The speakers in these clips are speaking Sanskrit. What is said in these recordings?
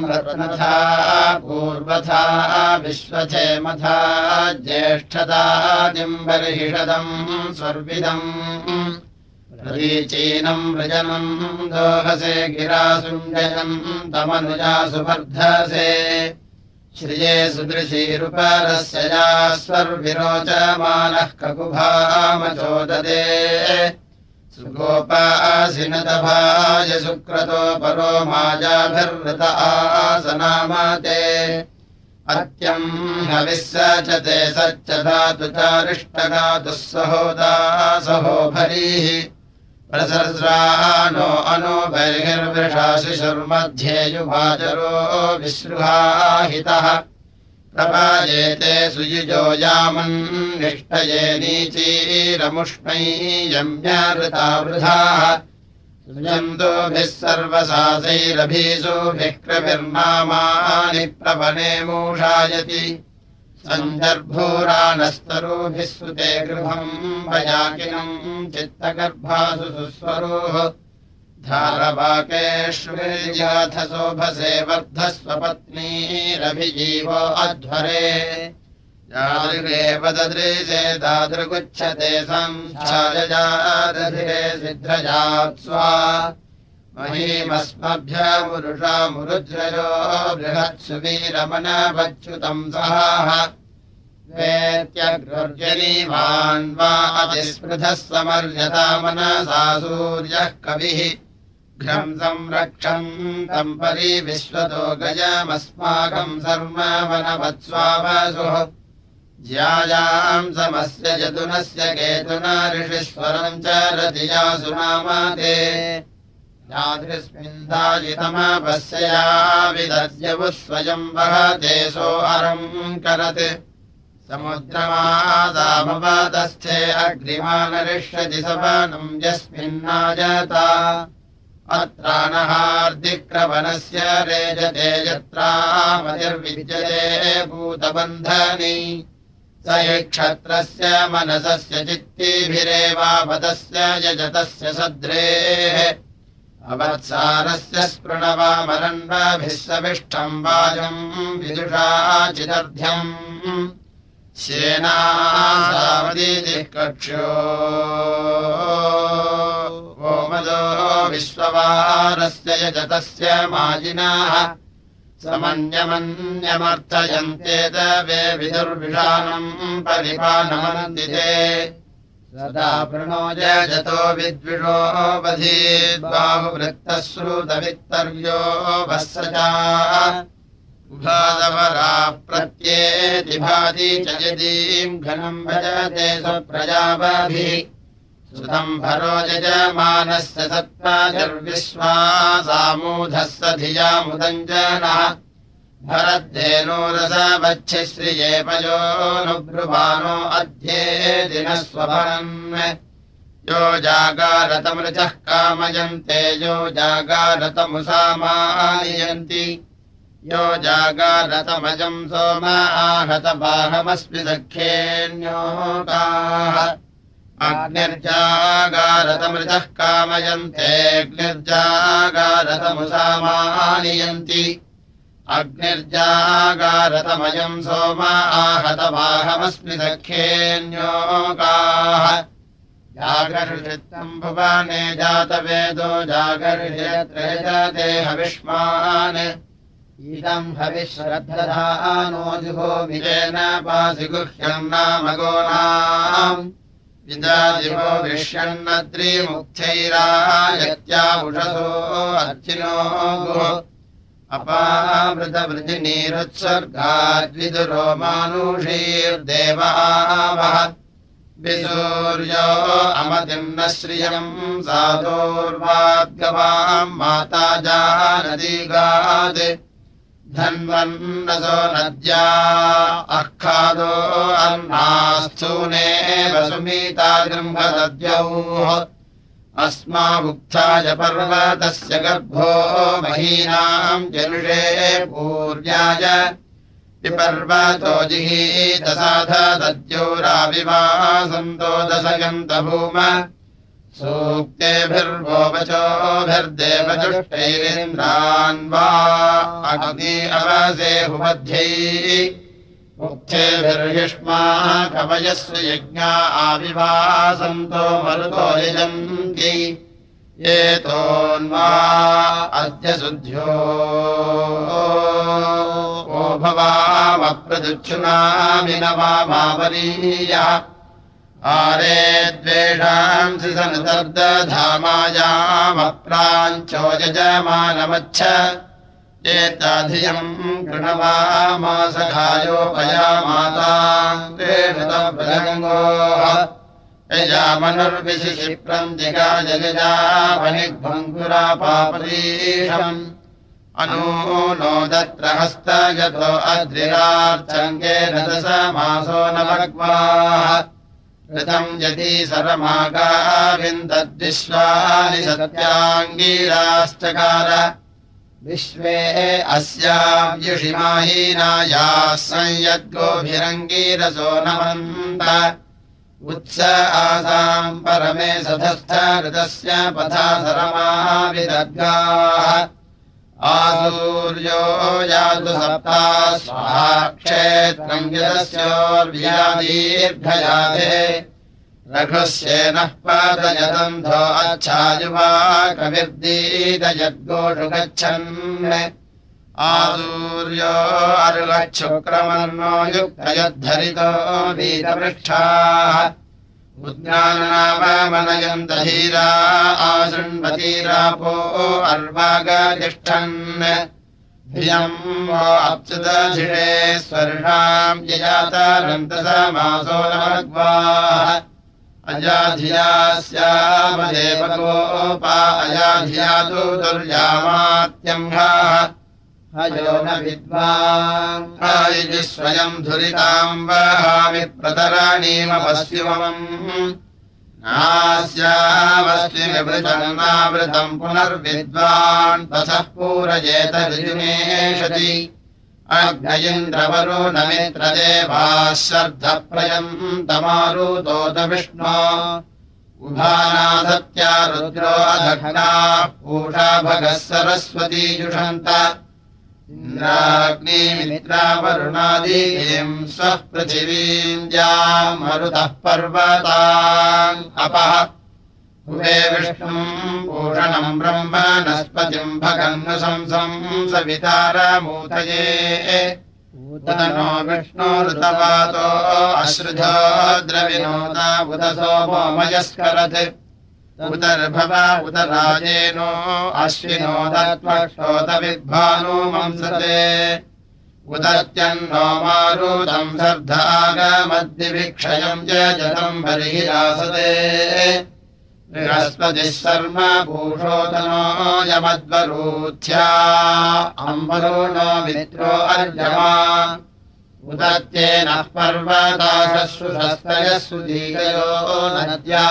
रत्नथा पूर्वथा विश्वथेमथा ज्येष्ठतादिम्बर्हिषदम् स्वर्विदम्। प्रतीचीनम् व्रजनम् दोहसे गिरासुञ्जयम् तमनुजा सुवर्धसे। श्रिये सुदृशीरुपरस्य या स्वर्विरोचमानः ककुभामचोददे सुगोपासिनतभाय सुक्रतो परो माजाभिर्वृत आसनामाते। अत्यम् हविस्सचते सच्च धातु चारिष्टगातुः सहोदासहो भरीः। प्रसर्स्रानो अनो बर्हिर्वृषाशिशुर्मध्ये युभाजरो विसृहाहितः प्रपायेते सुयुजो यामन्निष्टये नीचीरमुष्मै यम्यावृता वृथाः सुयन्तोभिः सर्वसासैरभीसोभिः क्रविर्नामानि प्रवने मूषायति। सन्दर्भोरानस्तरोभिः सुते गृहम् वयाकिनम् चित्तगर्भासु सुस्वरोः धारवाकेष्वेयाथ शोभसे वर्धस्वपत्नीरभिजीवो अध्वरे। यादृगेव ददृशे दादृगुच्छते संच्छायजादधिरे सिद्धजात्स्वा। महीमस्मभ्यमुरुषामुरुज्रयो बृहत्सुवीरमनवच्युतम् सहाः। वेत्यग्रर्जनीवान् वा अतिस्पृधः समर्यता मनसा सूर्यः कविः घ्रम् संरक्षन्तम् परि विश्वतो गजमस्माकम् ज्यायाम् समस्य यदुनस्य केतुना ऋषिस्वरम् च नामाते यादृस्मिन्दायितमपस्यया विदद्यवुः स्वयम् वहते सोऽहरम् करत्। समुद्रमादामवतस्थे अग्रिमानरिष्यति सवनम् यस्मिन्नाजता अत्राणहार्दिक्रवनस्य रेजते यत्रामतिर्विद्यते भूतबन्धनी। स क्षत्रस्य मनसस्य चित्तिभिरेवापदस्य यजतस्य सद्रेः। अवत्सारस्य स्पृणवामरण्डभिः सविष्ठम् वाजम् विदुषाचिदर्ध्यम् शेनासावदीतिः कक्ष्यो ओमदो विश्ववारस्य यजतस्य माजिनाः समन्यमन्यमर्थयन्तेत वे विदुर्विषाणम् परिपानमनन्दिते सदा प्रणो जतो विद्विषो बधीद्बाहुवृत्तः श्रुतवित्तर्यो प्रत्येति भाति च यदीम् घनम् भजते स्वप्रजापभिः सुतम् भरो यजमानस्य सत्त्वाजर्विश्वासामूधः स धियामुदञ्जनः भरद्देनो रसवच्छिश्रिये पयोऽनुब्रुवानो अध्ये दिनः स्वभरन् यो जागारतमृचः कामयन्ते यो जागारतमुसामायन्ति यो जागारतमजम् सोम आहतबाहमस्मि सख्येऽन्योकाः। अग्निर्जागारतमृतः कामयन्तेऽग्निर्जागारतमुसामानियन्ति अग्निर्जागारतमयम् सोम आहतबाहमस्मि सख्येऽन्योकाः। जागर्षित्तम् भुवने जातवेदो जागर्षयत्रेजते हविष्मान्। इदम् हविश्रद्धधानो जुहो विजेन पासि गुह्यम् नाम गोनाम्। विदादिवो विष्यन्नद्रिमुक्थैरायत्या उषसो अर्चिनो गुः अपामृतवृजिनीरुत्सर्गाद्विदुरो मानुषीर्देवावः विसूर्यो अमतिम् न श्रियम् साधोर्वाद्गवाम् माता जानदीगात् धन्वन्नसो नद्या अह्खादो अन्नास्थूने वसुमीता गृह्मदद्यौः अस्माभुक्ताय पर्वतस्य गर्भो महीनाम् जनुषे पूर्याय विपर्वतो जिहीतसाध दद्योराविवासन्तो दशयन्त भूम सूक्तेभिर्वो वचोभिर्देवजुष्टैरिन्द्रान् वा अग्नि अवसेहुमध्यैः मुक्थेभिर्युष्माः कवयस्य यज्ञा आविवासन्तो मरुतो यजन्ति। एतोन्वा अद्य शुद्ध्यो ओ भवामप्रदुच्छुनामिनवामावरीयः आरे द्वेषांसि सनुदर्दधामायामप्राञ्चो यजमानमच्छ एताधियम् कृणवामासखायोपया माता यजामनुर्विशिशिप्रम् जिगाजगजामनिग्भङ्गुरापापरीषम् अनो नो दत्र हस्तगतो अद्रिरार्चङ्गेन दशमासो न भग्वाः ऋतम् यदि सरमागाविन्दद्विश्वानि सत्याङ्गीराश्चकार। विश्वे अस्याव्युषिमाहीनायाः संयद्गोभिरङ्गीरसो नमन्त उत्स आसाम् परमे सधस्थ ऋतस्य पथा सरमाविदर्गाः आसूर्यो यातु सप्ता यदस्योर्व्यादीर्घयाते रघुस्येनः पादयदन्धो अच्छायुवा कविर्दीदयद्गोषु गच्छन् आसूर्यो अरुगच्छुक्रमर्णो युक्तयद्धरितो वीरपृष्ठाः उद्याननामनयन्तधीरा आशृण्वतीरापो अर्वागतिष्ठन्। धियम् वो अप्सुदधिषे स्वर्षाम् यजातानन्तसमासो नमग्वाः अजाधियास्यामदेवगोपा अयाधियातु दुर्यामात्यम्भाः हयो न विद्वान् आयि स्वयम् धुरिताम् वहामि प्रतराणीमपश्चिमम् नास्यावस्तिमिवृतम् पुनर्विद्वान् ततः पूरयेत ऋजुमेषति अग्नयिन्द्रवरो न मित्रदेवाः शर्धप्रयम् तमारुतोत विष्णो। उभानाथत्या रुद्रो अधघ्नाः पूषा भगः सरस्वतीजुषन्त इन्द्राग्निमित्रावरुणादीम् स्वः पृथिवीम् मरुतः पर्वताम् अपः। हुवे विष्णुम् भूषणम् ब्रह्म नस्पतिम् भगन्नुशंसम् सवितारमूतये। नो विष्णो ऋतवातो अश्रुधो द्रविनोदा उद सोमोमयस्करत् उदर्भव उद राजेनो अश्विनो दत्त्वक्षोतविद्भानो मंसते उदत्यन्नो मारुतम् सर्धागमद्दिभिक्षयम् च जतम् बर्हिरासते बृहस्पतिः शर्म भूषोतनो यमद्वरूथ्या अम्बरो नो मित्रो अर्जमा उदत्येनः पर्वताशश्रुशस्तयः दीगयो नद्या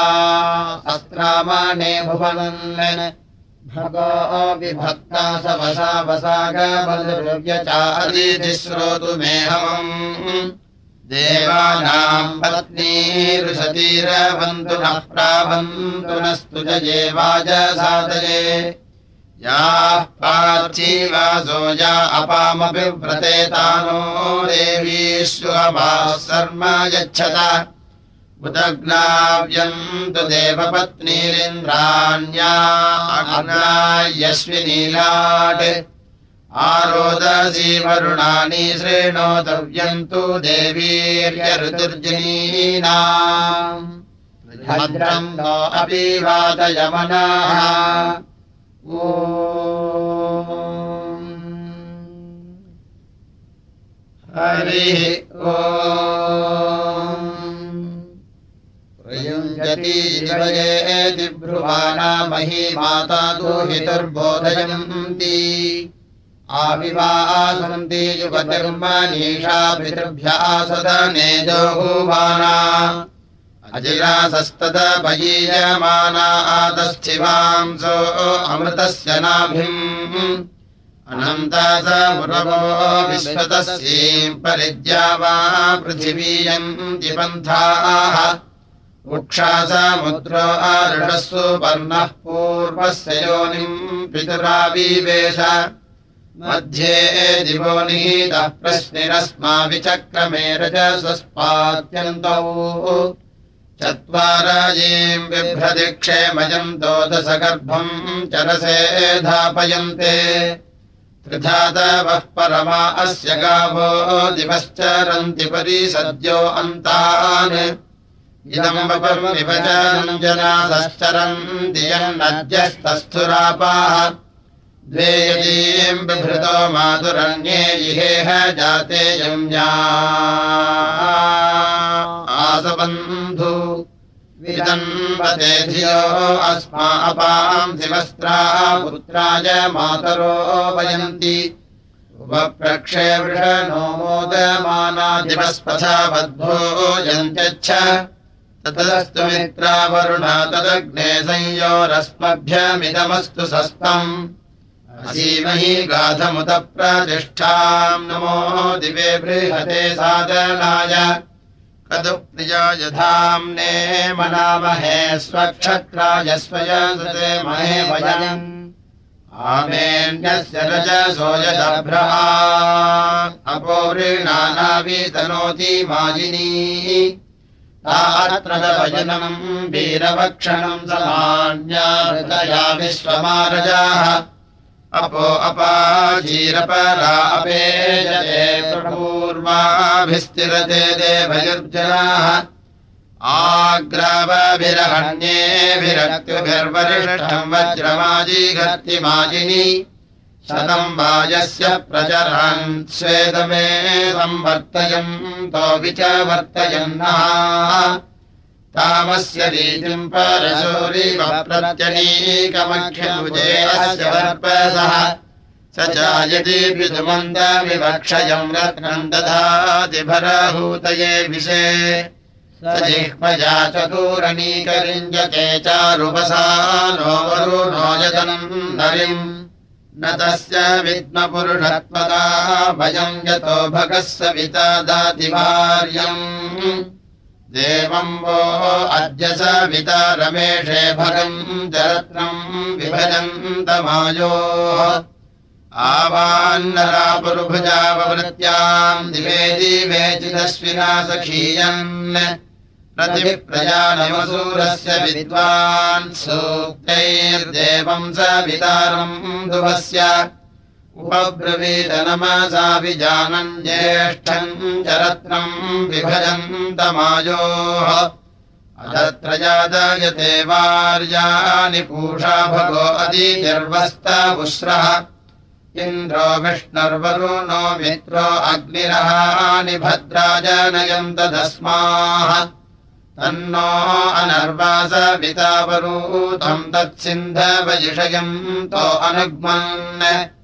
अस्त्रामाणे भुवनन् भगो विभक्ता स वसा वसागबलुर्व्यचारीति श्रोतुमेहमम् देवानाम् पत्नीरुषतीरवन्तु नः प्रावन्तु नस्तु जे वाजसादये याः पार्थीवासो या अपामपि व्रतेतानो देवीष्वभाः शर्म यच्छत। उदग्नाव्यन्तु देवपत्नीरिन्द्राण्या यस्विनीलाट् आरोदसीवरुणानि श्रेणोतव्यन्तु देवीर्यऋतुर्जनीना। अपि वातयमनाः ओ हरिः ओ प्रयुञ्जति शिवये ब्रुवाणामही माता दूहितुर्बोधयन्ति आविवासन्ति युवतिर्मनीषा पितृभ्यः सदनेजोहुवाना अजिरासस्तदपयीयमाना आतस्थिवांसो अमृतस्य नाभिम्। अनन्तासमुरवो विश्वतस्यीम् परिद्या वा पृथिवीयम् पन्थाः। उक्षासमुद्रो आरुषस्सु पर्णः पूर्वस्य योनिम् पितुरावीवेश। मध्ये दिवो निहीतः प्रश्निरस्मा विचक्रमे रजसस्पात्यन्तौ चत्वाराजीम् बिभ्रतिक्षेमयम् दोदशगर्भम् चरसे धापयन्ते। त्रिधातवः परमा अस्य गावो दिवश्चरन्ति परिसद्यो अन्तान्। इदम्बपर्मिवचनम् जनासश्चरन्ति यन्नद्यस्तस्थुरापाः द्वे यदीम् बिभृतो मातुरन्ये इहेह जाते यम्या आसबन्धु विदन्वते धियो अस्मा अपाम् शिवस्त्रा पुत्राय मातरो वयन्ति। उपप्रक्षे वृषणो मोदमानादिवस्पथा बद्धो यन्त्यच्छ। तदस्तु मित्रावरुणा तदग्ने संयोरस्मभ्यमिदमस्तु सस्तम् असीमहि गाधमुत प्रतिष्ठाम् नमो दिवे बृहते सादनाय कदु प्रिया यथाम्ने मनामहे स्वक्षत्राय स्वयसते महे वयम्। आमेन्यस्य रजसो यदभ्रहा। अपोवृणानावीतनोति माजिनी तात्रदभजनम् वीरवक्षणम् समान्या विश्वमारजाः अपो अपाजीरपरा अपेजते पूर्वाभिस्तिरते देवयुर्जनाः। आग्रावभिरहण्येभिरक्तिभिर्वरिष्ठम् वज्रमाजीघर्तिमाजिनी शतम् वाजस्य प्रचरन् स्वेदमे संवर्तयन् तो विच वर्तयन्नः तामस्य रीतिम् परशूरिवप्रत्यनीकमख्यमुजे अस्य वर्पसः। स चायति विदुमन्दविवक्षयम् रत्नम् दधाति भरहूतये विषे। स चतुरनीकरिञ्जते चारुपसा नो वरुणो यतनम् नरिम्। न तस्य विद्मपुरुषत्वदा भयम् यतो भगः सविता दाति भार्यम् देवम् वो अद्य सविता रमेशे भगम् जरत्नम् विभजन्तमायोः। आवान्नरापुरुभुजाववृत्याम् दिवे दिवे चिदश्विना सखीयन् प्रतिप्रजानमसूरस्य विद्वान् सूक्तैर्देवम् स वितारम् दुवस्य उपब्रवीतनमसाभिजानम् ज्येष्ठम् चरत्नम् विभजन्तमायोः। अदत्र जादायते वार्यानि पूषा भगो अदीतिर्वस्तवुश्रः इन्द्रो विष्णुर्वरुणो मित्रो अग्निरहानि भद्राजनयम् तदस्माः तन्नो अनर्वासवितावरूतम् तत्सिन्धवजिषयम् तो अनुग्मन्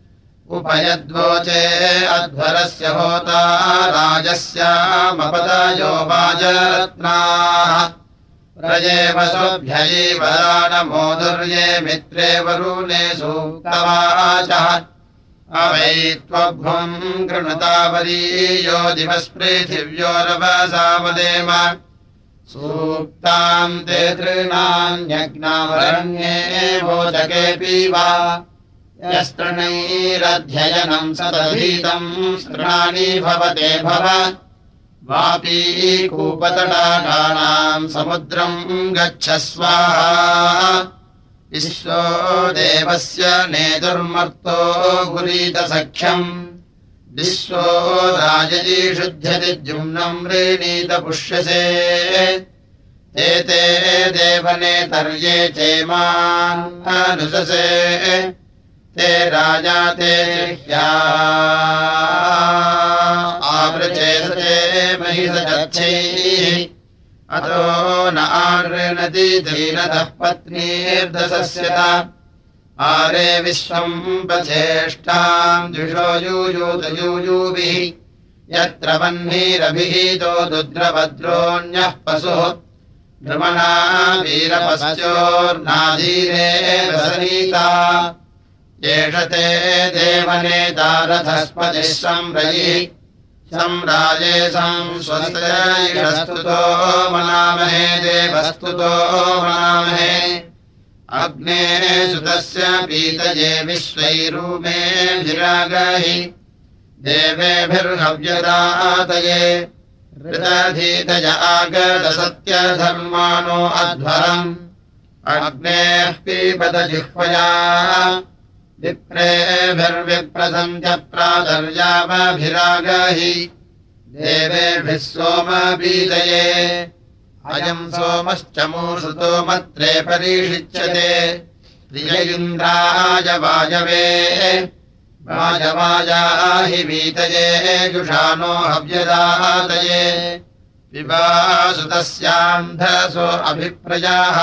उपयद्वोचे अध्वरस्य होता राजस्यामपदयो वाजरत्नाः। प्रजे वसोभ्ययैवराणमोदुर्ये मित्रे वरुणे सूक्तवाचः। अवै त्वभ्वम् कृणुतावरीयो दिवस्पृथिव्योरवसावदेम सूक्ताम् ते तृणान्यज्ञावरण्ये भोजकेऽपि वा यस्तृणैरध्ययनम् सदधीतम् स्तृणानि भवते भव। वापी कूपतडानाम् समुद्रम् गच्छ स्वाहा विश्वो देवस्य नेतुर्मर्तो गुरीतसख्यम् विश्वो राजयीषुध्यति जुम्नम् रीणीत पुष्यसे ते ते देवनेतर्ये चेमानुससे ते राजा ते आवृचेसते महिषजच्छैः अतो न धीरतः पत्नीर्दशस्यत। आरे विश्वम् पथेष्टाम् द्विषो यूयूतयूयूभिः। यत्र वह्निरभिहितो दुद्रभद्रोऽन्यः पशुः। भ्रमणा वीरपश्चोर्नाधीरे रसनीता एष ते देवनेतारथस्पतिः सम्राजे संस्वस्तयस्तुतो मनामहे देवस्तुतो मनामहे। अग्ने सुतस्य पीतये विश्वैरूमेभिरागहि देवेभिर्हव्यदातये। ऋतधीतय आगतसत्यधर्माणो अध्वरम्। अग्नेः पीपदजिह्वया विप्रेभिर्विप्रसन्त्यप्रादर्यावभिरागहि। देवेभिः सोमबीदये अयम् सोमश्च मूसुतो मत्रे परीषिच्यते प्रिय इन्द्राय वाजवे वाजवाजाहि वीतये जुषानो हव्यदातये। विवासुतस्यान्धसो अभिप्रजाः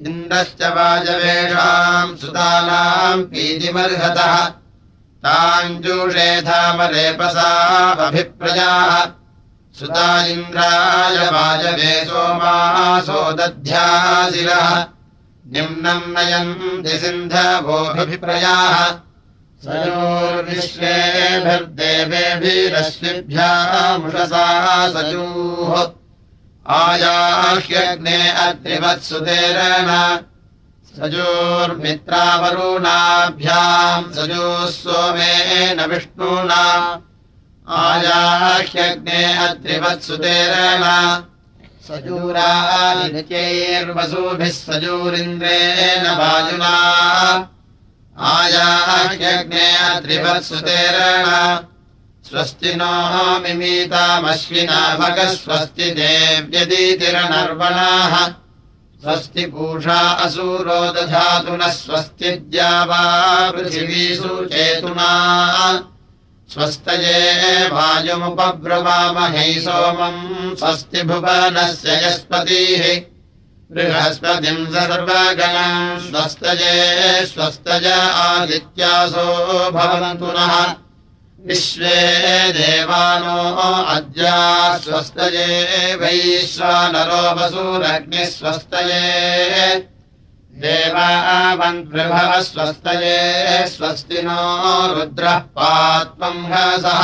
इन्द्रश्च वाजवेषाम् सुतानाम् पीतिमर्हतः ताञ्जूषेधामरेपसामभिप्रजाः सुता इन्द्राय वाजवे सोमासो दध्याशिरः निम्नम् नयन्ति सिन्धवोऽभिप्रजाः। सयोर्विश्वेभिर्देवेभिरश्विभ्यामुषसा सजूः आयाह्यग्ने अत्रिवत्सुतेरन सजोर्मित्रावरुणाभ्याम् सजोः सोमेन विष्णुना। आयाह्यग्ने अत्रिवत्सुतेरन सजूरानित्यैर्वसूभिः सजूरिन्द्रेण वायुना। आयाह्यग्ने अत्रिवत्सुतेरण स्वस्ति नो मिमीतामश्विना भगस्वस्ति देव्यदीतिरनर्वणाः। स्वस्ति पूषा असूरो दधातु नः स्वस्ति द्यावा पृथिवीषु चेतुना स्वस्तये वायुमुपब्रवामहै सोमम् स्वस्ति भुवनस्य यस्पतिः। बृहस्पतिम् सर्वगणम् स्वस्तये स्वस्तय आदित्यासो भवन्तु नः विश्वे देवानो अद्या स्वस्तये वैश्वानरो वसूरग्निः स्वस्तये। देवावन्प्रभव स्वस्तये स्वस्ति नो रुद्रः पात्वम् हसः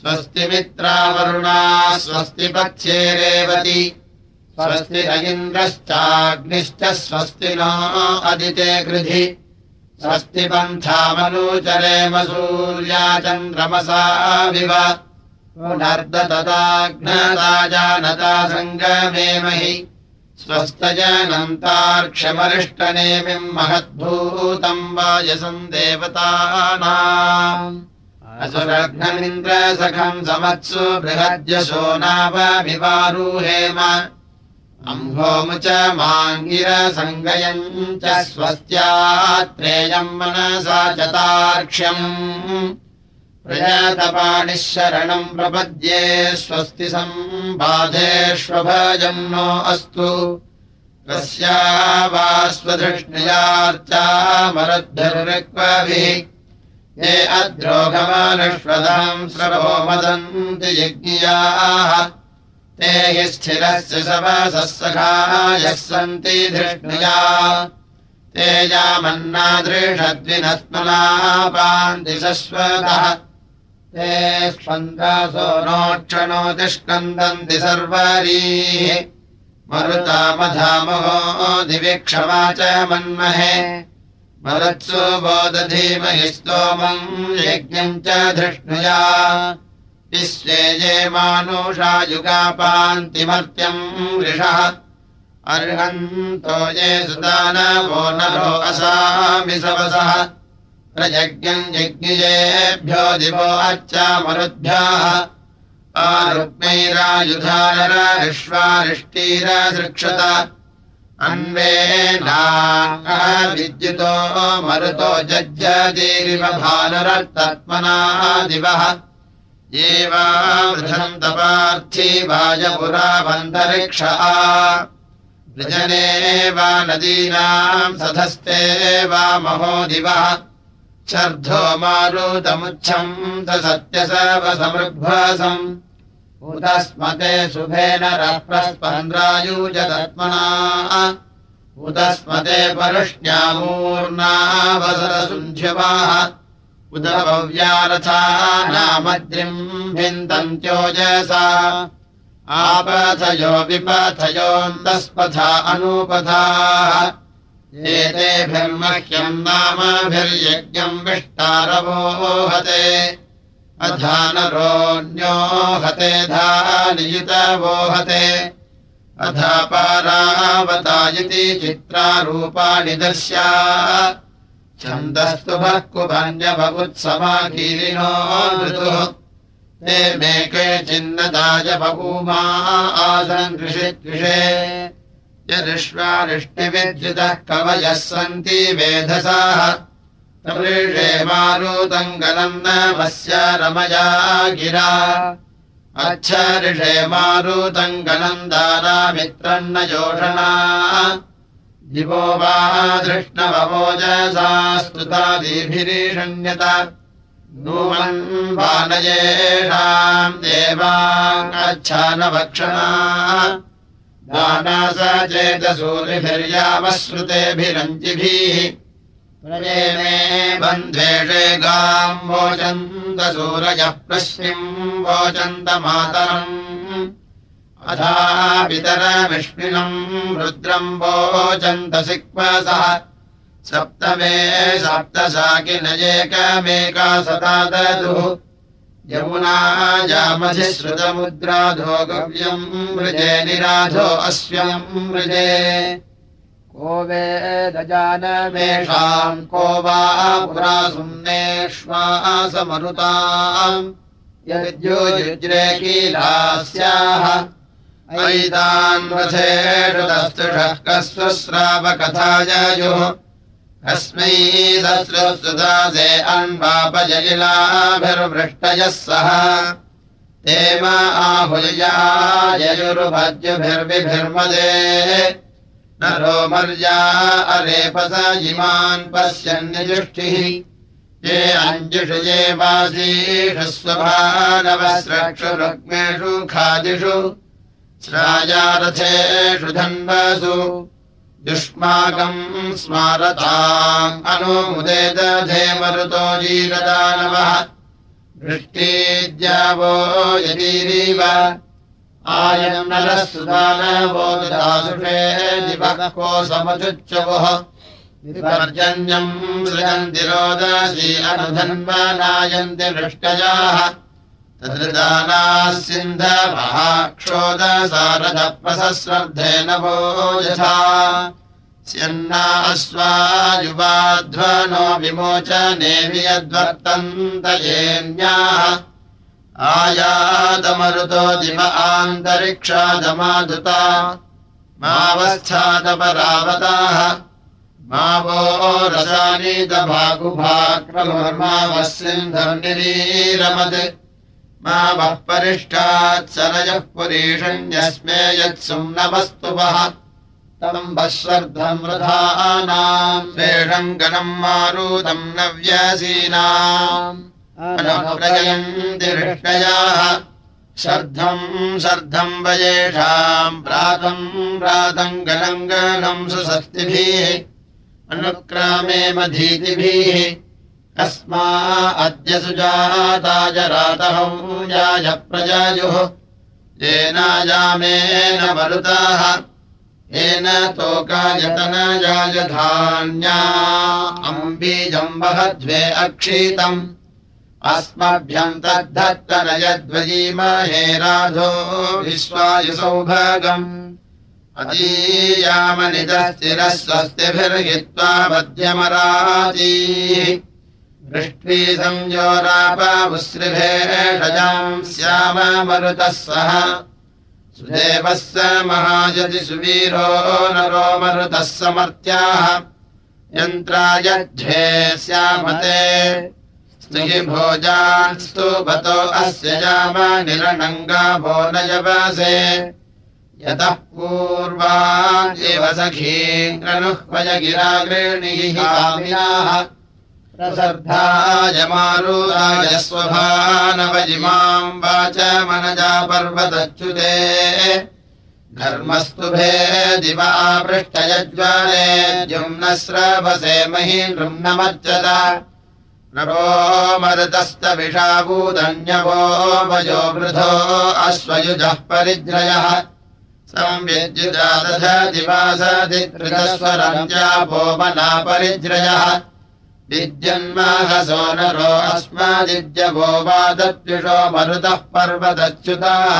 स्वस्ति मित्रावरुणा स्वस्ति पक्षे रेवति स्वस्ति न इन्द्रश्चाग्निश्च स्वस्ति नो अदिते गृधि स्वस्ति पन्थामनूचरेम सूर्या चन्द्रमसा विव। पुनर्दतदाग्नदाजानता सङ्गमेमहि स्वस्तजनन्तार्क्षमरिष्टनेमिम् महद्भूतम् वायसम् देवतानाम् असुरघ्नमिन्द्रसखम् समत्सु बृहद्यशो नावविवारूहेम अम्भोमु च माङ्गिरसङ्गयम् च स्वस्त्यात्रेयम् मनसा चतार्क्ष्यम् प्रजातपाणिः शरणम् प्रपद्ये स्वस्ति सम्बाधेष्वभजम् नो अस्तु कस्या वा स्वधृष्णयार्चामरुद्भिर्क्वभिः ये अद्रोगमानुष्वदाम् स्रवो मदन्ति यज्ञियाः ते हि स्थिरस्य सवसः सखायः सन्ति धृष्णया ते यामन्नादृषद्विनस्मनापान्ति शश्वतः। ते स्पन्दासो नोक्षणो तिष्कन्दन्ति सर्वरीः। मरुतामधामहो दिविक्षमा च मन्महे। मरुत्सु बोदधीमहि स्तोमम् यज्ञम् च धृष्णुया ये मानुषायुगापान्तिमर्त्यम् वृषः अर्हन्तो ये सुदानवो असामि सवसः। प्रयज्ञम् यज्ञिजेभ्यो दिवो अच्छामरुद्भ्यः आरुग्मैरायुधानरविश्वारिष्टीरसृक्षत अन्वेनाविद्युतो मरुतो जज्जदीरिव भानुरत्तत्मना दिवः एवावृधन्तपार्थिवायपुरावन्तरिक्ष वृजने वा नदीनाम् सधस्ते वा महो दिवः। शर्धो मारुतमुच्छम् स सत्यसवसमृग्भसम् उदस्मते शुभेन रप्रस्पन्द्रायूजदत्मना। उदस्मते परुष्ण्यामूर्णावसरसुन्ध्यवाः उदभव्यारथा नामद्रिम् भिन्दन्त्योजसा आपथयो विपथयोऽन्तस्पथा अनूपथाः। एतेभिर्मह्यम् नामभिर्यज्ञम् विष्टारवोहते अधानरोऽन्यो हते धानियुतवोहते अधापारावता इति चित्रारूपाणि दर्श्या छन्दस्तुभः कुभन्यभवुत्समाकीलिनो ऋतुः ते मे केचिन्नदाय बभूमा आसन् कृषिद्विषे यदृश्वारिष्टिविद्युतः कवयः सन्ति वेधसाः। तमृषे मारुतङ्गलम् न वस्य रमया गिरा। मारुतङ्गलम् दारामित्रन्न योषणा दिवो वा धृष्णवोजसा स्तुतादिभिरीषण्यत नूमन् वानयेषाम् देवाच्छानभक्षणा दाना स चेतसूरिभिर्यामश्रुतेभिरञ्जिभिः प्रजे मे बन्ध्वेषे गाम् वोचन्तसूरयः प्रश्निम् वोचन्तमातरम् अथा पितरमिष्मिनम् रुद्रम् वोचन्त सिक्वसः सप्तमे सप्तसाकिनयेकमेका सता ददुः यमुना जामधिश्रुतमुद्राधो गव्यम् मृजे निराधो अस्यम् मृजे। को वेदजानमेषाम् को वा पुरा सुम्नेष्वासमरुताम् यद्युज्रे कीलास्याः दस्तुषः कस्वस्रावकथाययुः अस्मै सस्रस्तुदासे अन्वापजलिलाभिर्वृष्टयः सह तेम आहुल्या ययुर्भज्युभिर्विभिर्मदे नरो मर्या अरेपस इमान् पश्यन्निजुष्टिः। ये अञ्जुषु ये वासीषु स्वभानवस्रक्षुरुग्मेषु खादिषु श्राजारथेषु धन्वसु दधे मरुतो जीरदानवः। वृष्टिद्यावो यदीरीव। दासुषे दिवः को समचुच्चवोः। विपर्जन्यम् सृजन्ति रोदसी अनुधन्वनायन्ति वृष्टयाः सिन्धमहाक्षोदसारथप्रसस्वर्धेन वो यथा स्यन्ना युवाध्वनो विमोचने वियद्वर्तन्तयेन्याः आयातमरुतो दिव आन्तरिक्षादमाधुता मावस्थादपरावताः। मा वो सिन्धर्निरीरमत् मा वः परिष्टात् सरयः पुरीषण्यस्मे यत्सुम् नवस्तुवः तम् वःस्वर्धम् रथानाम् श्रेषम् गणम् मारुतम् नव्यसीनाम्। अनुप्रजयन्ति हृष्टयाः। शर्धम् वयेषाम् प्रातम् प्रातम् गणम् गणम् सुषष्टिभिः अनुक्रामे मधीतिभिः अस्मा अद्य सुजाताय रातहौजाय प्रजायुः। येनायामेन मरुताः। येन तोकायतनजाय धान्या। अम्बीजम् वहध्वे अक्षीतम्। अस्मभ्यम् तद्धत्तनयद्वयीमहे राधो विश्वायुसौभागम्। अतीयामनिदस्थिरः स्वस्तिभिर्हित्वा मध्यमराजीः वृष्टी संयोरापामुश्रिभेषजाम् श्याम मरुतः सह। सुदेवः स महायति सुवीरो नरो मरुतः समर्थ्याः यन्त्रायध्वे श्यामते। स्तुहि भोजान् स्तुभतो अस्य याम निरनङ्गाभो न जवसे। यतः पूर्वादेव सखीङ्गनुह्वय गिरागृणीः प्रसर्धाय मारुराय स्वभानवजिमाम् वाच मनजा पर्वतच्युते। धर्मस्तुभे दिवा पृष्ठयज्वाले जुम्न स्रवसे मही नृम्नमज्जत नवो मरुतस्तविषाभूदन्यवो वयो वृधो अश्वयुजः परिद्रयः संविद्युजा दधतिवासदित्रितस्वरञ्जापो मना परिज्रयः विद्यन्माहसो नरो अस्मादिद्यवो वादद्विषो मरुतः पर्वदच्युताः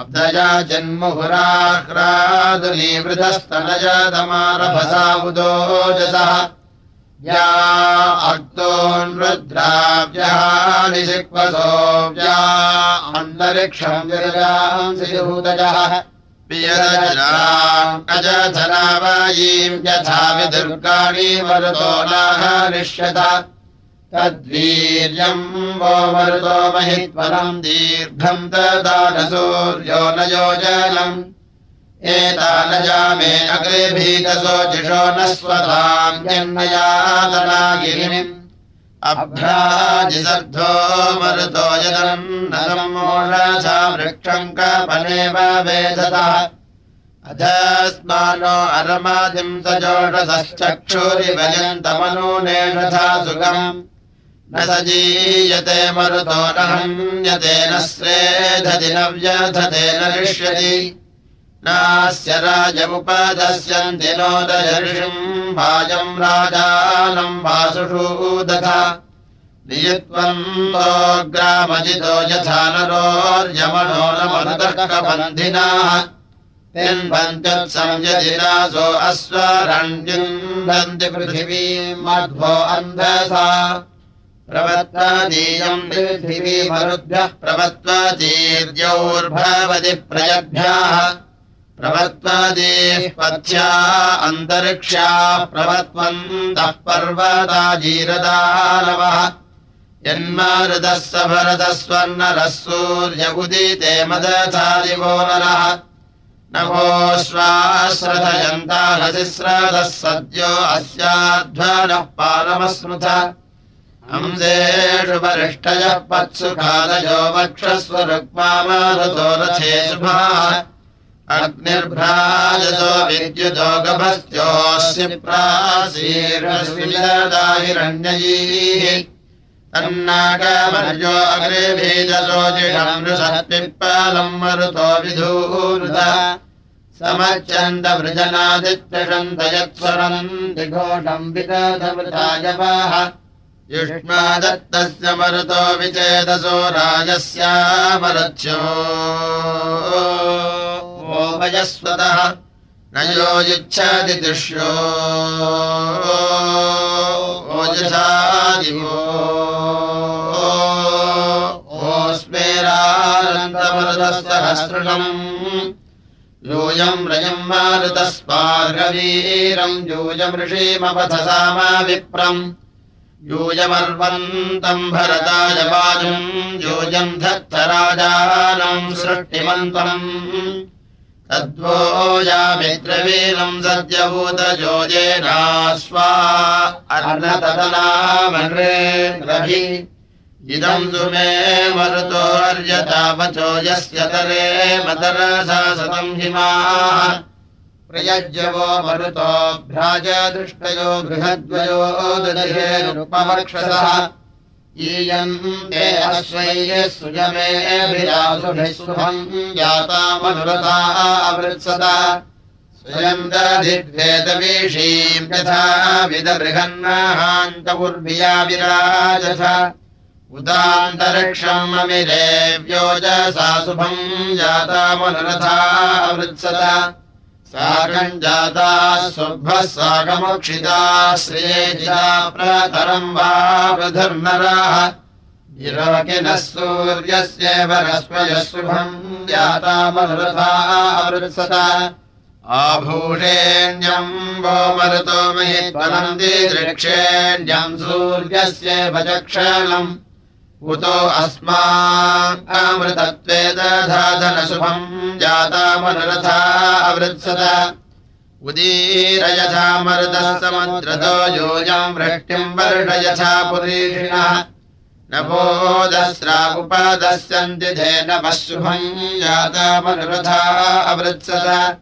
अब्दया उदोजसः या अक्तोन्वद्राव्यानिशिक्वसोऽव्या अन्तरिक्षम् विरजांसिभूतजः अजधनावायीम् यथा विदुर्गाणि मरुतो नाहरिष्यत। तद्वीर्यम् वो मरुतो महित्वरम् दीर्घम् ददानसूर्यो न योजनम् एतानजामे अग्रे भीतसोचिषो न स्वताम् जन्मयातनागिरिम् अभ्राजिसर्धो मरुतो यदन्नसम्मोषा वृक्षम् कपनेव वेधतः। अधस्मानो अरमादिम् सजोषसश्चक्षुरिवयन्तमनूनेषथा सुखम् न सजीयते मरुतो न न श्रेधति न न ऋष्यति नास्य राजमुपदस्यन्ति नोदयर्षिम् वाजम् राजानम् वासुषू ग्रामजितो यथा नरोर्यमनो न मरुतर्कबन्धिनाः तिन्वन्त्युत्संयदिनासो अश्वरण्युन्वन्ति पृथिवीम् मध्वो अन्धसा। प्रवत्वादीयम् पृथिवी मरुद्भ्यः प्रवत्वादीर्यौर्भवति प्रयभ्याः प्रवत्वादीः पथ्या अन्तरिक्ष्याः प्रवत्वन्तः पर्वताजीरदानवः। जन्मारुदः स भरतः स्वर्णरः सूर्य उदिते मदथादिवो नरः। नभोश्वाश्रथयन्ताहसिस्रदः सद्यो अस्याध्वनः पारमस्मृथ हंसेषु वरिष्ठयः पत्सु कालयो वक्षस्व रथे शुभाः अग्निर्भ्राजसो विद्युतो गभस्त्योऽस्य प्रासीर्णस्विदाहिरण्ययीः तन्नागमर्यो अग्रे भेदसोजिषम् नृषत्पिप्पालम् मरुतो विधूरुत यत्स्वरम् दिघोषम् विदधमृतायवाः युष्मादत्तस्य मरुतो विचेदसो राजस्यामरथ्यो न यो युच्छति तुष्यो ओजसादिवो ओस्मेरानन्दमरुतस्तहस्रम् यूयम् रयम् मारुतस्पार्गवीरम् यूयमृषीमपथसामा विप्रम् यूयमर्वन्तम् भरताय वाजुम् यूयम् धत्तराजानम् सृष्टिमन्तम् तद्वो यामित्रवीरम् सद्यभूतजोजेनास्वा अर्णतदनामृभि इदम् सुमे मरुतोर्यतापचो यस्य तरे मदरसा सतम् हिमाः। प्रयज्यवो मरुतो भ्राजदृष्टयो बृहद्वयो ददहेरुपमक्षसः ईयम् ते अश्वैः सुयमेभिरासुभिः शुभम् जातामनुरता अवृत्सदा स्वयम् दधिद्वेदवीषीम् यथा विदबृहन्नाहान्तपुर्भिया विराजथ। उदान्तरिक्षम् अमिरे व्योजसा शुभम् जातामनुरथा अवृत्सदा साकम् जाता सुभः साकमोक्षिता श्रियेजिता प्रतरम् वा वृधर्नराः। विरोकिनः सूर्यस्येव रस्वयः शुभम् अवृत्सता आभूषेण्यम् वो मरुतो महित्वनन्ति दृक्षेण्यम् सूर्यस्येव चक्षलम् उतो अस्मामृतत्वे दधाधनशुभम् जातामनुरथा अवृत्सत। उदीरयथा मरुतः समुद्रतो योजम् वृष्टिम् वर्षयथा पुरीषिणः। नभोदस्रा उपदस्यन्ति धेनवः शुभम् जातामनुरथा अवृत्सत।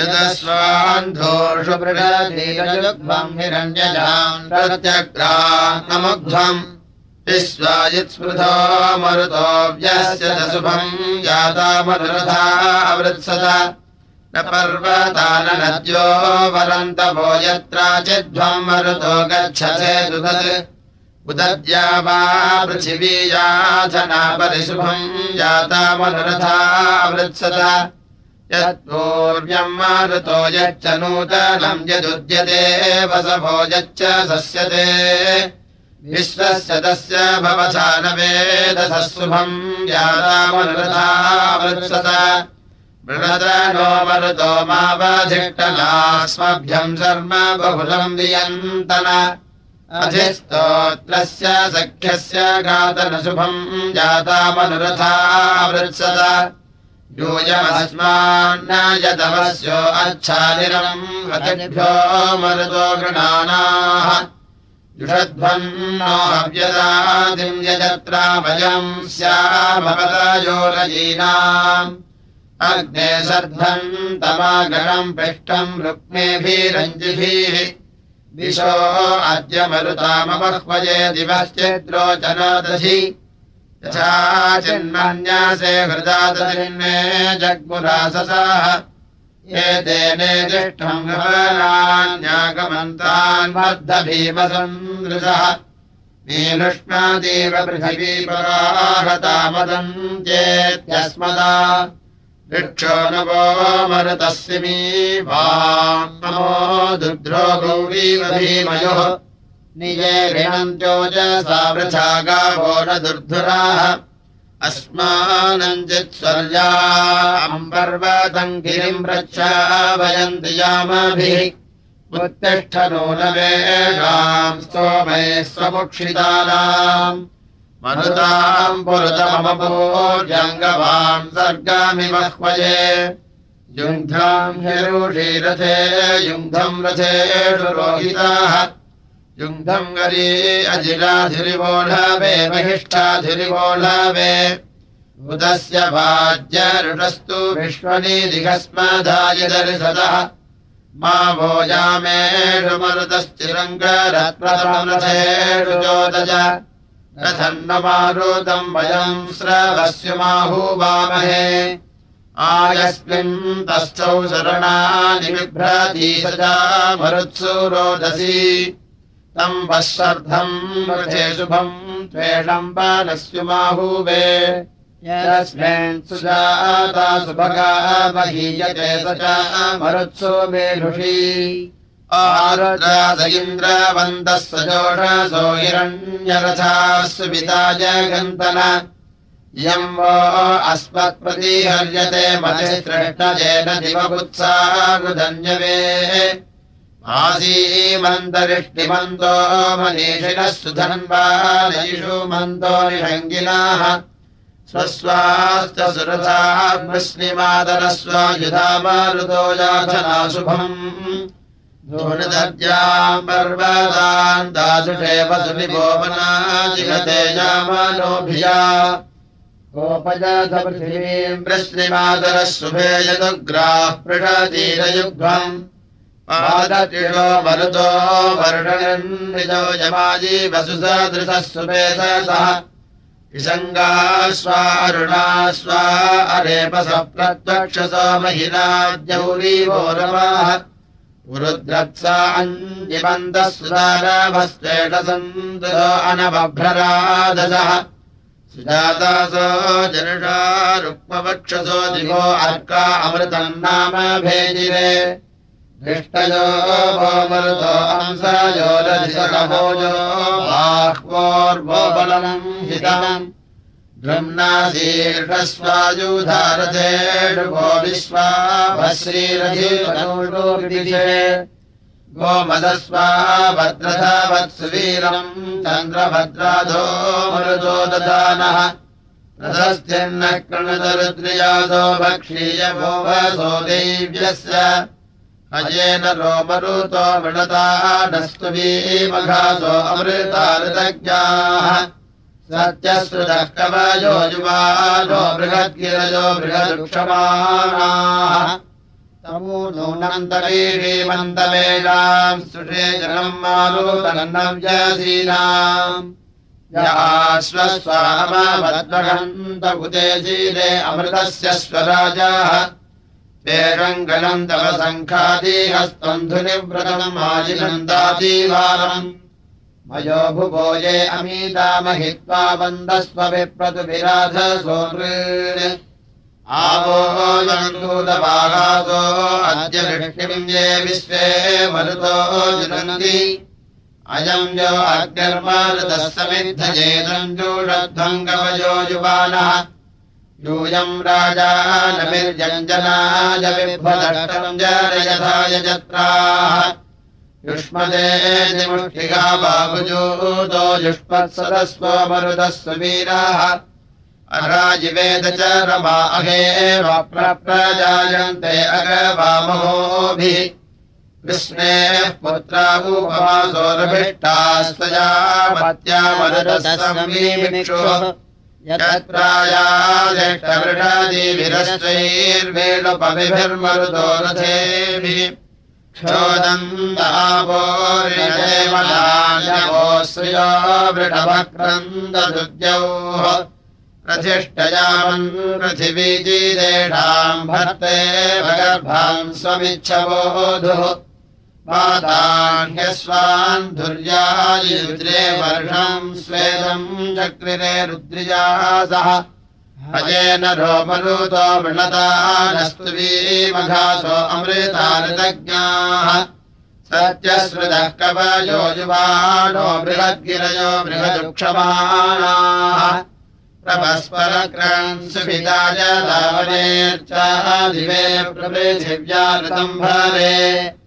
यदस्वान्धोषु प्रगतिरयुग्मम् हिरण्यजाम् प्रत्यग्राममुग्ध्वम् विश्वायित्स्मृतो मरुतोऽव्यस्य च शुभम् जाता मरुरथावृत्सद न पर्वता नद्यो वरन्तभो यत्राचिध्वम् मरुतो गच्छसे दुदत् उदद्या वा पृथिवीयाधना परिशुभम् मनुरथावृत्सद यत्पूर्व्यम् मारुतो यच्च नूतनम् यदुद्यते वसभो यच्च सस्यते विश्वस्य तस्य भवसा न वेदसः शुभम् यादामनुरथावृत्सत मृणद नो मरुतो मावधिष्टनास्मभ्यम् शर्म बहुलम् वियन्तन। अधिस्तोत्रस्य सख्यस्य घातनशुभम् जातामनुरथावृत्सत यूयमस्मान्न यदवस्यो अच्छानिरम् अतिभ्यो मरुतो गृणानाः जुषध्वन्नो हव्यदादिम् यजत्राभयम् स्यामपदयोरजीनाम् अग्ने सर्धम् तमागणम् पृष्ठम् रुक्मेभिरञ्जिभिः। दिशो अद्य मरुतामबह्वजे दिवश्चेद्रोचनादधि यथा चिन्मन्यासे हृदादधिन्मे जग्मुराससाः एतेनेदिष्टम् गमनान्यागमन्तान् बद्धभीमसन्दृशः। मीनुष्णादेव पृथिवीपराहतामदन्त्येत्यस्मदा वृक्षो नवो मरुतस्यमी वा नमो दुद्रो गौरीव भीमयोः निजे ऋणन्त्योजसा वृथा गावो न दुर्धुराः अस्मानञ्जित्स्वर्या अम्बर्वतम् गिरिम् रक्षा वयन्ति यामाभिः। उत्तिष्ठ नूनवेषाम् स्तोमे स्वमुक्षितानाम् मनुताम् पुरुतममपूर्यङ्गवाम् सर्गामिमह्वये युङ्घाम् हिरुषीरथे युङ्घम् रथेषु रोहिताः युङ्घम् गरी अजिराधिरिवोढवे महिष्ठाधिरिवोढवे बुधस्य भाज्यरुषस्तु विश्वनीदिघस्मधाय दर्शतः मा भोजामेषु मरुतश्चिरङ्गरत्नरथेषु चोदज। रथन्नमारुतम् वयम् स्रवस्युमाहूवामहे आयस्मिन् तस्थौ शरणानि बिभ्रती सजा मरुत्सु रोदसी तम् वःशर्धम् मृथे शुभम् त्वेषम् बालस्युमाहूवे यस्मिन् सुजाता सुभगा महीयते स च मरुत्सु मेलुषी आरुद्रास इन्द्रवन्तः सजोषसो हिरण्यरथाः सुपिताय गन्तन इयम् वो अस्मत्प्रतिहर्यते मतिसृष्टजेन दिवपुत्सारुधन्यवे आसीमन्तरिष्टिमन्तो मनीषिणः सुधन्वालयिषु मन्तो निषङ्गिनाः स्वस्वाश्च सुरथाः मुस्लिमादरस्वायुधामारुतो याचनाशुभम् धूनदद्याम् पर्वतान् दासुषेव सुनिभोवनाजिगते यामानोभिया। गोपजाथ पृथिवीम् वृश्निमादरः शुभे यदुग्राः पृषतीरयुग्मम् पादतिषो मरुतो वर्षणन्निजो यमाजी वसुसदृशः सुपेदसः। विसङ्गास्वारुणा स्वा अरेपसः प्रत्वक्षसो महिलाद्यौरीवो रमाः पुरुद्रत्सा अञ्जिबन्तः सुदारभस्वेषसन्दो अनबभ्ररादसः सुजातासो जनुषा रुक्मवक्षसो दिवो अर्का अमृतम् नाम भेजिरे दृष्टयो वो मरुतो हंसयो रधिसकभोजो बाह्वोर्वो ब्रह्माशीर्षस्वायुधारथेषु गो विश्वाभश्रीरथिषे गोमदस्वा भद्रथवत्सुवीरम् चन्द्रभद्राधो मरुतो ददानः। रथस्थिर्नः कृणुतरुद्रियासो भक्षीय भोवसो देव्यस्य अजेन रोमरुतो नस्तुवीमघासो अमृताऋतज्ञाः सत्यश्रुतः कवयो युवानो बृहद्गिरजो बृहदुक्षमाणाः। नूनन्तरीमन्तवेदाम् सुषे जनम् मालोतनव्यसीनाम् याश्वस्वामवद्वहन्तभुते अमृतस्य स्वराजाः तेरङ्गलम् तव सङ्खादीहस्त्वन्धुनिव्रतम् आजिनन्दातीवारम् मयो भुभो ये अमीता महित्वा वन्दस्व विप्रतुभिराध सोमृ आवोदूतवागासो अद्य वृष्टिम् ये विश्वे मरुतो जनन्ति। अयम् यो अग्निर्मारुतः जूषध्वम् कवयो युवानः विभ्वदष्टम् जरयथाय जत्राः। युष्मदे निमुष्टिका बाहुजूतो युष्मत्सदस्व मरुदः सुवीराः अराजिवेद च रमा अहेव प्रजायन्ते अगवामहोभिः कृष्णेः पुत्रावूपमासोरभिष्टास्तया पत्यामरुदस्वीमिक्षो यत्रायादेष्टवृषादिभिरश्चैर्वेणुपविभिर्मरुतो रथेभिः क्षोदन्दावोर्यदेवनान्यवोऽश्रियो वृषभक्रन्ददुद्यौः। प्रतिष्ठयामन् पृथिवीजीदेषाम् भर्ते भगर्भाम् स्वमिच्छवोधुः पादान्यस्वान् धुर्यायुद्रे वर्षम् स्वेदम् चक्रिरे रुद्रिया सह अजेन रोमरुतो मृणता नस्तुवीमघासो अमृतानृतज्ञाः। सत्यश्रुतः कवयो युवानो बृहद्गिरयो बृहदुक्षमाणाः। प्रभस्परक्रन् सुविदाय दावनेर्चादिवे प्रपृथिव्यानृतम् भरे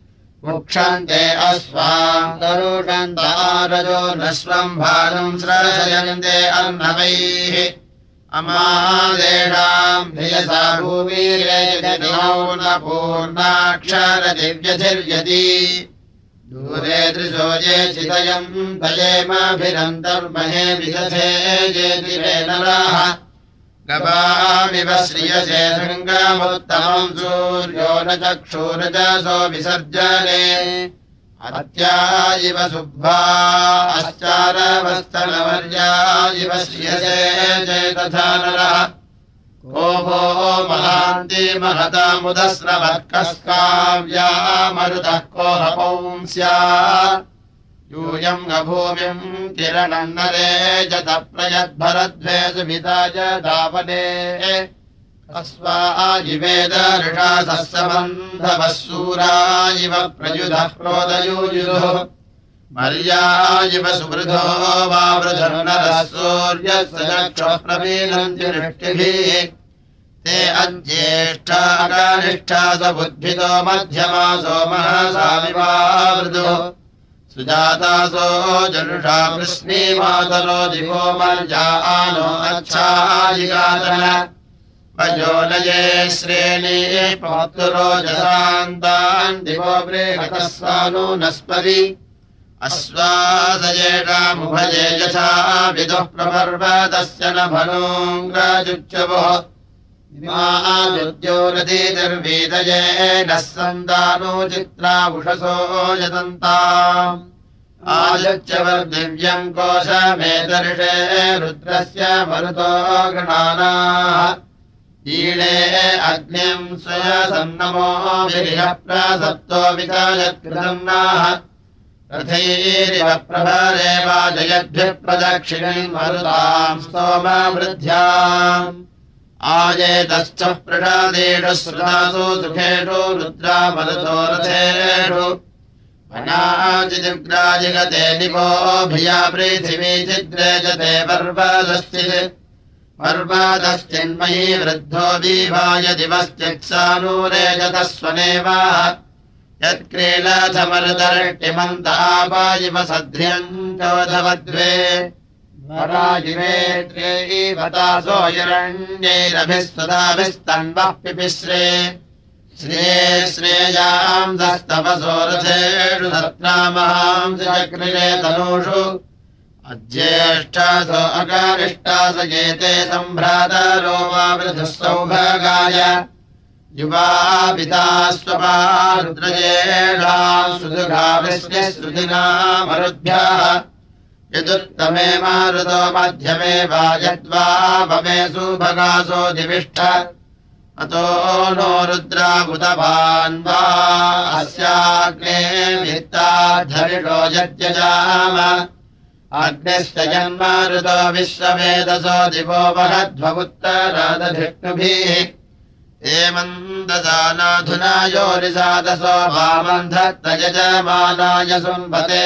मुक्षन्ते अस्वाम् तरुषन्तारजो नश्वम् भानुम् स्रजयन्ते अन्नवैः। अमादेषाम् धियसा भूमिरेणपूर्णाक्षरदिव्यधिर्यति दूरे दृशो ये चिदयम् भजेमाभिरन्तर्महे विदधे जेतिरे नराः गवामिव श्रियसे शृङ्गमुत्तमम् सूर्यो न चक्षूरजसो विसर्जने। अत्या इव इव श्रियसे को भो महान्ति महतामुदस्रवत्कस्काव्या मरुतः को हपौंस्या यूयम् अभूमिम् किरणम् नरे जत प्रयद्भरद्वे सुभिताय दावने अस्वाजिवेद ऋषासः सम्बन्धवः सूरा इव प्रयुधः प्रोदयूयुः मर्या इव सुवृधो चक्षुः प्रवीणन्ति वृष्टिभिः। ते अज्येष्ठाकानिष्ठा सबुद्धितो मध्यमासो महसामिवावृदो सुजातासो जनुषा वृष्णीमातरो दिवो मर्या आनो अच्छायिगातन वजोनये श्रेणी पौत्रोजसान्तान् दिवो बृहतः सानो नस्परि अश्वासयेषामुभये यथा विदुः प्रपर्वतस्य न भनोङ्ग्राजुच्यवो द्योरतीतिर्वीदये नः सन्तानो चित्रा उषसो यतन्ताम् आयुच्यवर्दिव्यम् कोशमेदर्षे रुद्रस्य मरुतो गणानाः ईणे अग्निम् स्वयसन्नमो विरिहप्रासप्तो विकायत्कृतम् नाः रथैरिव प्रभरे वा जयद्भिः प्रदक्षिणम् मरुताम् स्तोमवृद्ध्याम् आजेतश्च प्रसादेषु श्रुतासु सुखेषु रुद्रा मरुतो रथेषु अनाजिग्राजिगते निवो भिया पृथिवी चिद्रे जते पर्वदश्चित् पर्वदश्चिन्मयी वृद्धो दीवाय दिवश्चित्सानूरे जतस्वनेव यत्क्रीलधमरुदर्टिमन्तापायिव सध्र्यम् चोधवद्वे वराजिवेत्रेवतासो हिरण्यैरभिः सुधाभिस्तन्वः पिपिश्रे। श्रिये श्रेयाम् दस्तवसो रथेषु सत्रामहाम् चक्रिरे तनूषु। अज्येष्टासो अकारिष्टास एते सम्भ्रातरो वा वृधुः सौभागाय युवा पिता स्वपारुद्रजेषाम् सुदुघाविश्वे श्रुतिनामरुभ्यः यदुत्तमे मारुतो मध्यमे वा यद्वा भवे सुभगासो दिविष्ठ अतो नो रुद्राबुधभान् वा अस्याग्ने वित्ताद्धरिषो यत्यजाम अग्निश्च जन्मारुतो विश्ववेदसो दिवो महध्वमुत्तरादधिष्णुभिः हेमन्ददानाधुना योरिसादसो वामन्धत्तयजमानाय सुम्भते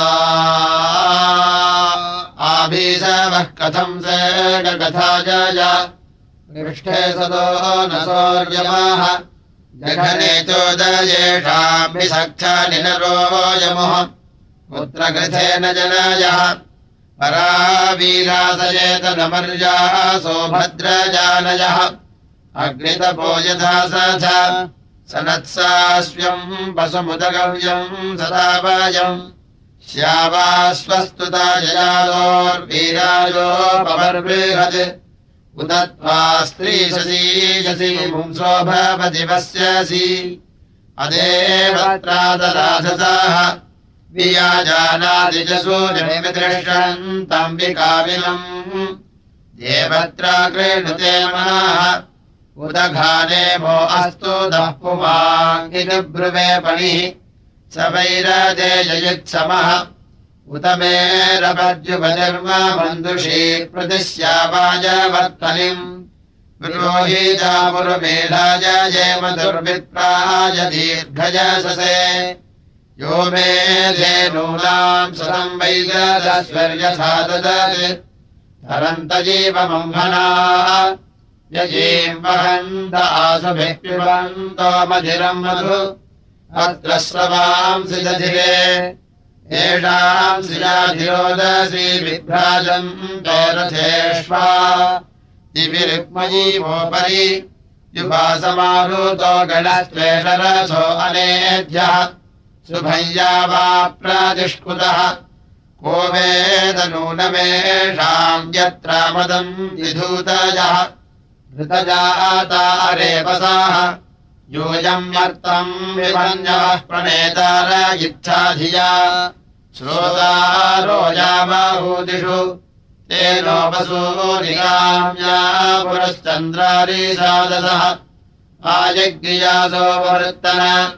कथम् सदो न सौर्यमाः। जघने चोदयेषाम् विसख्यनिनरोयमुः पुत्रकृथेन जनयः। परावीरासयेतनमर्याः सौभद्रजानयः अग्नितपो यथा स च सनत्सास्व्यम् पशुमुदगव्यम् सदावायम्। श्यावा स्वस्तुता जयादोर्वीरायोपवर्बृहत् उत त्वा स्त्रीशसीयसि पुंसो भवति पश्यसि अदेवत्रादराधसाः वियाजानादिजसूर्यमिदृष्टन्तम् विकाविलम्। देवत्रा क्रीणुते मनाः। उदघाने भो अस्तु दः ब्रुवे पणिः स वैरदेययुत्समः उत मेरपद्युपनिर्मबन्धुषी प्रतिश्यावायवर्तनिम् पुरोहीजामुरुमेधाय जेम दुर्विप्राय दीर्घजससे यो मे धेनूनाम् सुतम् वैगदस्वर्यथा ददत् तरन्तजीवमम्भना यजीम् वहन्त आसुभिः पिबन्तो मधिरम् मधु अत्र स्रवांसि दधिरे येषाम् श्रियाधिरोदसी विभ्राजम् रथेष्वा दिविरुक्मयीवोपरि युवासमाहूतो गणस्त्वेषरथो अनेध्यः शुभय्या वा प्रातिष्कुतः को वेदनूनमेषाम् यत्र मदम् विधूतयः। धृतजाता रेपसाः इच्छाधिया। श्रोतारोजाबाहूदिषु। तेनोपसूरिकाम्या पुरश्चन्द्रारीसादसः आयज्ञयासो वृत्तन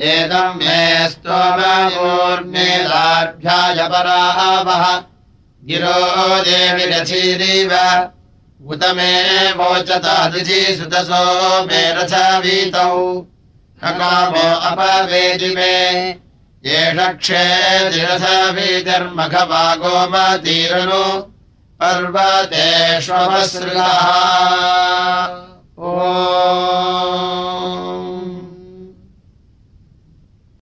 एतम् मे स्तोमूर्मेलाभ्याय परावः गिरो देविरथीरीव उत मे वोचतादिथि सुतसो मे रथवीतौ। हकामो अपवेदि मे एष क्षेतिरथवीतिर्मघवागोमतीरनु पर्वतेष्वमसृगः। ओ